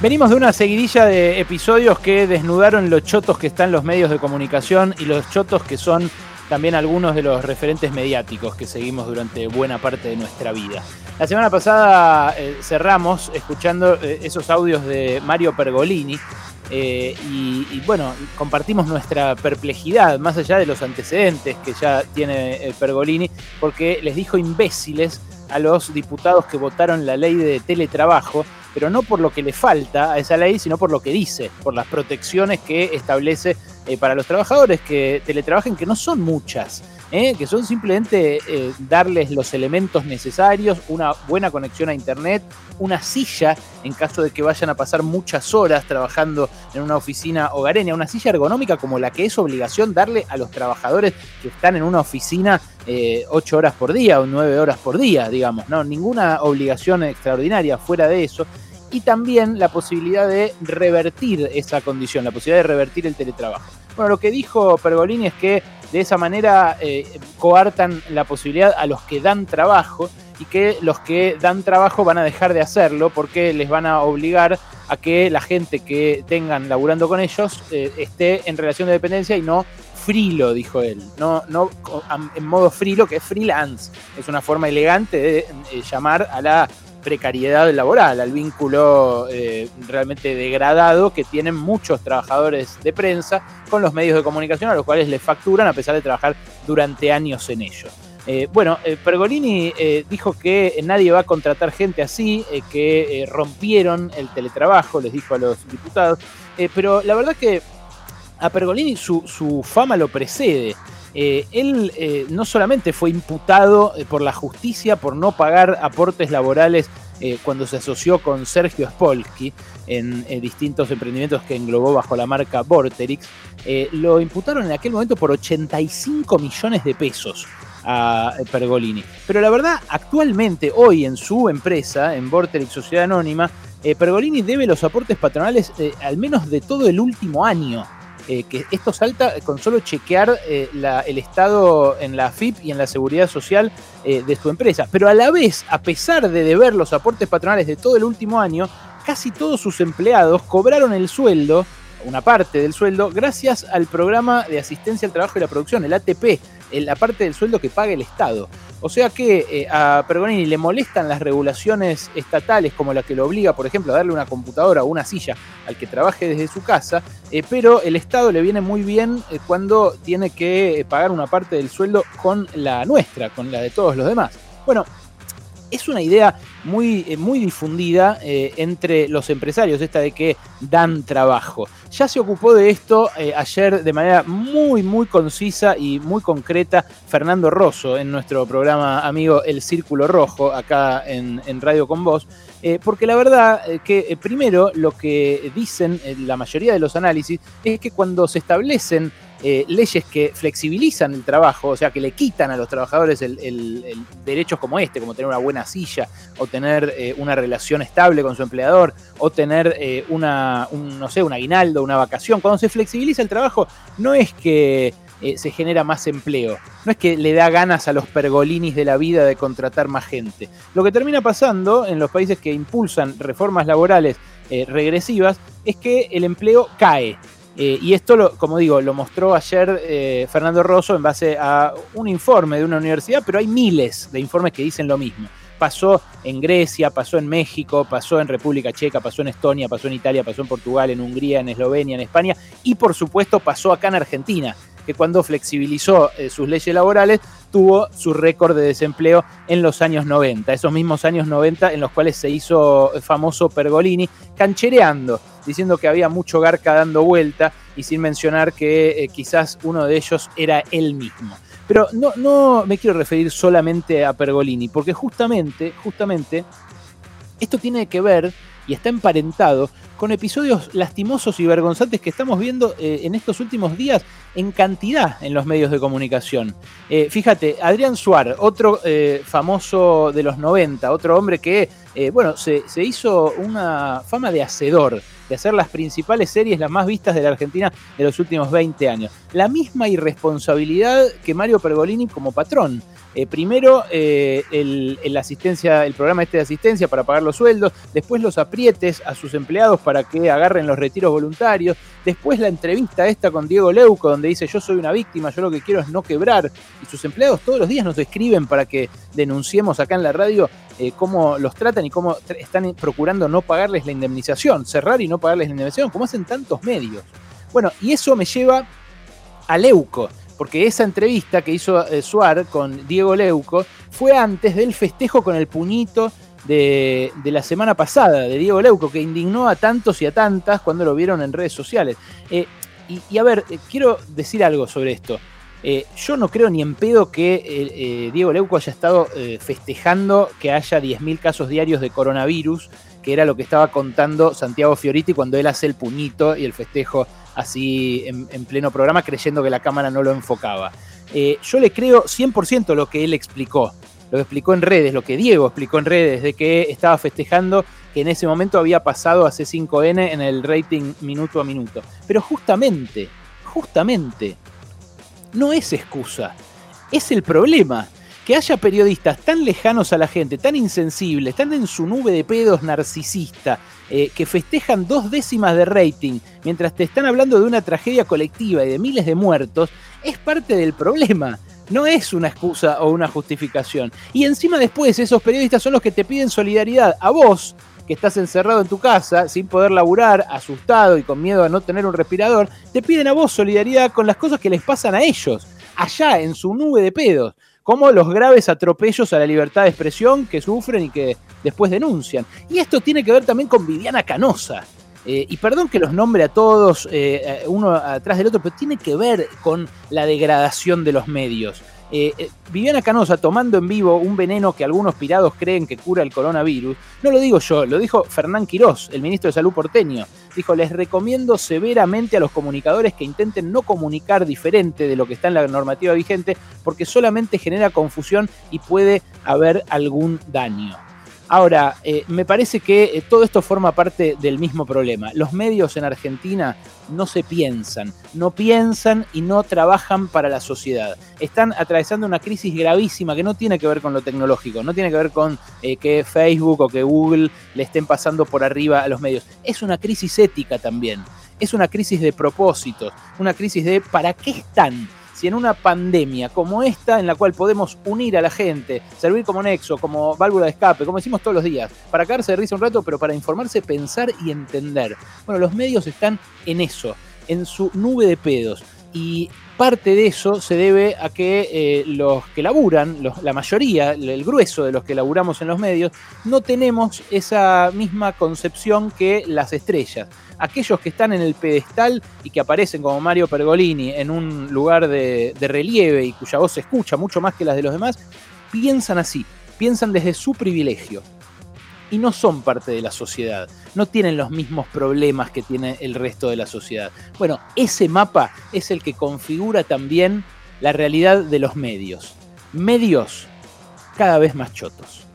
Venimos de una seguidilla de episodios que desnudaron los chotos que están los medios de comunicación y los chotos que son también algunos de los referentes mediáticos que seguimos durante buena parte de nuestra vida. La semana pasada eh, cerramos escuchando eh, esos audios de Mario Pergolini eh, y, bueno, compartimos nuestra perplejidad más allá de los antecedentes que ya tiene Pergolini porque les dijo imbéciles a los diputados que votaron la ley de teletrabajo pero no por lo que le falta a esa ley, sino por lo que dice, por las protecciones que establece eh, para los trabajadores que teletrabajen, que no son muchas. ¿Eh? que son simplemente eh, darles los elementos necesarios, una buena conexión a internet, una silla en caso de que vayan a pasar muchas horas trabajando en una oficina hogareña, una silla ergonómica como la que es obligación darle a los trabajadores que están en una oficina eh, ocho horas por día o nueve horas por día, digamos, ¿no? Ninguna obligación extraordinaria fuera de eso y también la posibilidad de revertir esa condición, la posibilidad de revertir el teletrabajo. Bueno, lo que dijo Pergolini es que de esa manera eh, coartan la posibilidad a los que dan trabajo y que los que dan trabajo van a dejar de hacerlo porque les van a obligar a que la gente que tengan laburando con ellos eh, esté en relación de dependencia y no frilo, dijo él, no, no en modo frilo, que es freelance. Es una forma elegante de eh, llamar a la precariedad laboral, al vínculo eh, realmente degradado que tienen muchos trabajadores de prensa con los medios de comunicación a los cuales les facturan a pesar de trabajar durante años en ello. Eh, bueno, eh, Pergolini dijo que nadie va a contratar gente así, que rompieron el teletrabajo, les dijo a los diputados, pero la verdad que a Pergolini su fama lo precede. Eh, él eh, no solamente fue imputado eh, por la justicia por no pagar aportes laborales cuando se asoció con Sergio Spolsky en distintos emprendimientos que englobó bajo la marca Vorterix, lo imputaron en aquel momento por 85 millones de pesos a Pergolini. Pero la verdad, actualmente, hoy en su empresa, en Vorterix Sociedad Anónima, Pergolini debe los aportes patronales al menos de todo el último año. Eh, que esto salta con solo chequear eh, el estado en la FIP y en la seguridad social eh, de su empresa. Pero a la vez, a pesar de deber los aportes patronales de todo el último año, casi todos sus empleados cobraron el sueldo, una parte del sueldo, gracias al programa de asistencia al trabajo y la producción, el ATP, la parte del sueldo que paga el Estado. O sea que eh, a Pergolini le molestan las regulaciones estatales como la que lo obliga, por ejemplo, a darle una computadora o una silla al que trabaje desde su casa, eh, pero el Estado le viene muy bien eh, cuando tiene que pagar una parte del sueldo con la nuestra, con la de todos los demás. Bueno, es una idea muy, eh, muy difundida eh, entre los empresarios, esta de que dan trabajo. Ya se ocupó de esto eh, ayer de manera muy, muy concisa y muy concreta Fernando Rosso en nuestro programa amigo El Círculo Rojo, acá en, Radio Con Voz, porque la verdad que primero lo que dicen la mayoría de los análisis es que cuando se establecen eh, leyes que flexibilizan el trabajo, o sea, que le quitan a los trabajadores el, derechos como este, como tener una buena silla, o tener eh, una relación estable con su empleador, o tener eh, una, un, no sé, un aguinaldo, una vacación. Cuando se flexibiliza el trabajo, no es que se genera más empleo, no es que le da ganas a los pergolinis de la vida de contratar más gente. Lo que termina pasando en los países que impulsan reformas laborales regresivas es que el empleo cae. Eh, y esto, como digo, lo mostró ayer eh, Fernando Rosso en base a un informe de una universidad, pero hay miles de informes que dicen lo mismo. Pasó en Grecia, pasó en México, pasó en República Checa, pasó en Estonia, pasó en Italia, pasó en Portugal, en Hungría, en Eslovenia, en España y por supuesto pasó acá en Argentina que cuando flexibilizó eh, sus leyes laborales tuvo su récord de desempleo en los años 90, esos mismos años 90 en los cuales se hizo famoso Pergolini, canchereando, diciendo que había mucho garca dando vuelta y sin mencionar que eh, quizás uno de ellos era él mismo. Pero no, no me quiero referir solamente a Pergolini, porque justamente, justamente, esto tiene que ver y está emparentado con episodios lastimosos y vergonzantes que estamos viendo eh, en estos últimos días en cantidad en los medios de comunicación. Eh, fíjate, Adrián Suar, otro eh, famoso de los 90, otro hombre que, bueno, se, se, hizo una fama de hacedor, de hacer las principales series, las más vistas de la Argentina de los últimos 20 años. La misma irresponsabilidad que Mario Pergolini como patrón Eh, primero eh, el, asistencia, el programa este de asistencia para pagar los sueldos, después los aprietes a sus empleados para que agarren los retiros voluntarios, después la entrevista esta con Diego Leuco, donde dice yo soy una víctima, yo lo que quiero es no quebrar, y sus empleados todos los días nos escriben para que denunciemos acá en la radio eh, cómo los tratan y cómo están procurando no pagarles la indemnización, cerrar y no pagarles la indemnización, como hacen tantos medios. Bueno, y eso me lleva a Leuco, porque esa entrevista que hizo eh, Suar con Diego Leuco fue antes del festejo con el puñito de, la semana pasada de Diego Leuco, que indignó a tantos y a tantas cuando lo vieron en redes sociales. Eh, y, a ver, quiero decir algo sobre esto. Eh, yo no creo ni en pedo que eh, eh, Diego Leuco haya estado festejando que haya 10.000 casos diarios de coronavirus, que era lo que estaba contando Santiago Fioriti cuando él hace el puñito y el festejo así en, en pleno programa, creyendo que la cámara no lo enfocaba. yo le creo 100% lo que él explicó, lo que explicó en redes, lo que Diego explicó en redes, de que estaba festejando que en ese momento había pasado a C5N en el rating minuto a minuto. Pero justamente, justamente, no es excusa, es el problema. Que haya periodistas tan lejanos a la gente, tan insensibles, tan en su nube de pedos narcisista, eh, que festejan dos décimas de rating mientras te están hablando de una tragedia colectiva y de miles de muertos, es parte del problema. No es una excusa o una justificación. Y encima después esos periodistas son los que te piden solidaridad a vos, que estás encerrado en tu casa sin poder laburar, asustado y con miedo a no tener un respirador, te piden a vos solidaridad con las cosas que les pasan a ellos, allá en su nube de pedos, como los graves atropellos a la libertad de expresión que sufren y que después denuncian. Y esto tiene que ver también con Viviana Canosa. Eh, y perdón que los nombre a todos eh, uno atrás del otro, pero tiene que ver con la degradación de los medios. Eh, eh, Viviana Canosa tomando en vivo un veneno que algunos pirados creen que cura el coronavirus, no lo digo yo, lo dijo Fernán Quirós, el ministro de Salud porteño. Dijo, les recomiendo severamente a los comunicadores que intenten no comunicar diferente de lo que está en la normativa vigente, porque solamente genera confusión y puede haber algún daño. Ahora, eh, me parece que eh, todo esto forma parte del mismo problema. Los medios en Argentina no se piensan, no piensan y no trabajan para la sociedad. Están atravesando una crisis gravísima que no tiene que ver con lo tecnológico, no tiene que ver con eh, que Facebook o que Google le estén pasando por arriba a los medios. Es una crisis ética también, es una crisis de propósitos, una crisis de ¿para qué están? Si en una pandemia como esta, en la cual podemos unir a la gente, servir como nexo, como válvula de escape, como decimos todos los días, para caerse de risa un rato, pero para informarse, pensar y entender. Bueno, los medios están en eso, en su nube de pedos. Y parte de eso se debe a que eh, los que laburan, la mayoría, el grueso de los que laburamos en los medios, no tenemos esa misma concepción que las estrellas. Aquellos que están en el pedestal y que aparecen como Mario Pergolini en un lugar de, de relieve y cuya voz se escucha mucho más que las de los demás, piensan así, piensan desde su privilegio y no son parte de la sociedad, no tienen los mismos problemas que tiene el resto de la sociedad. Bueno, ese mapa es el que configura también la realidad de los medios. Medios cada vez más chotos.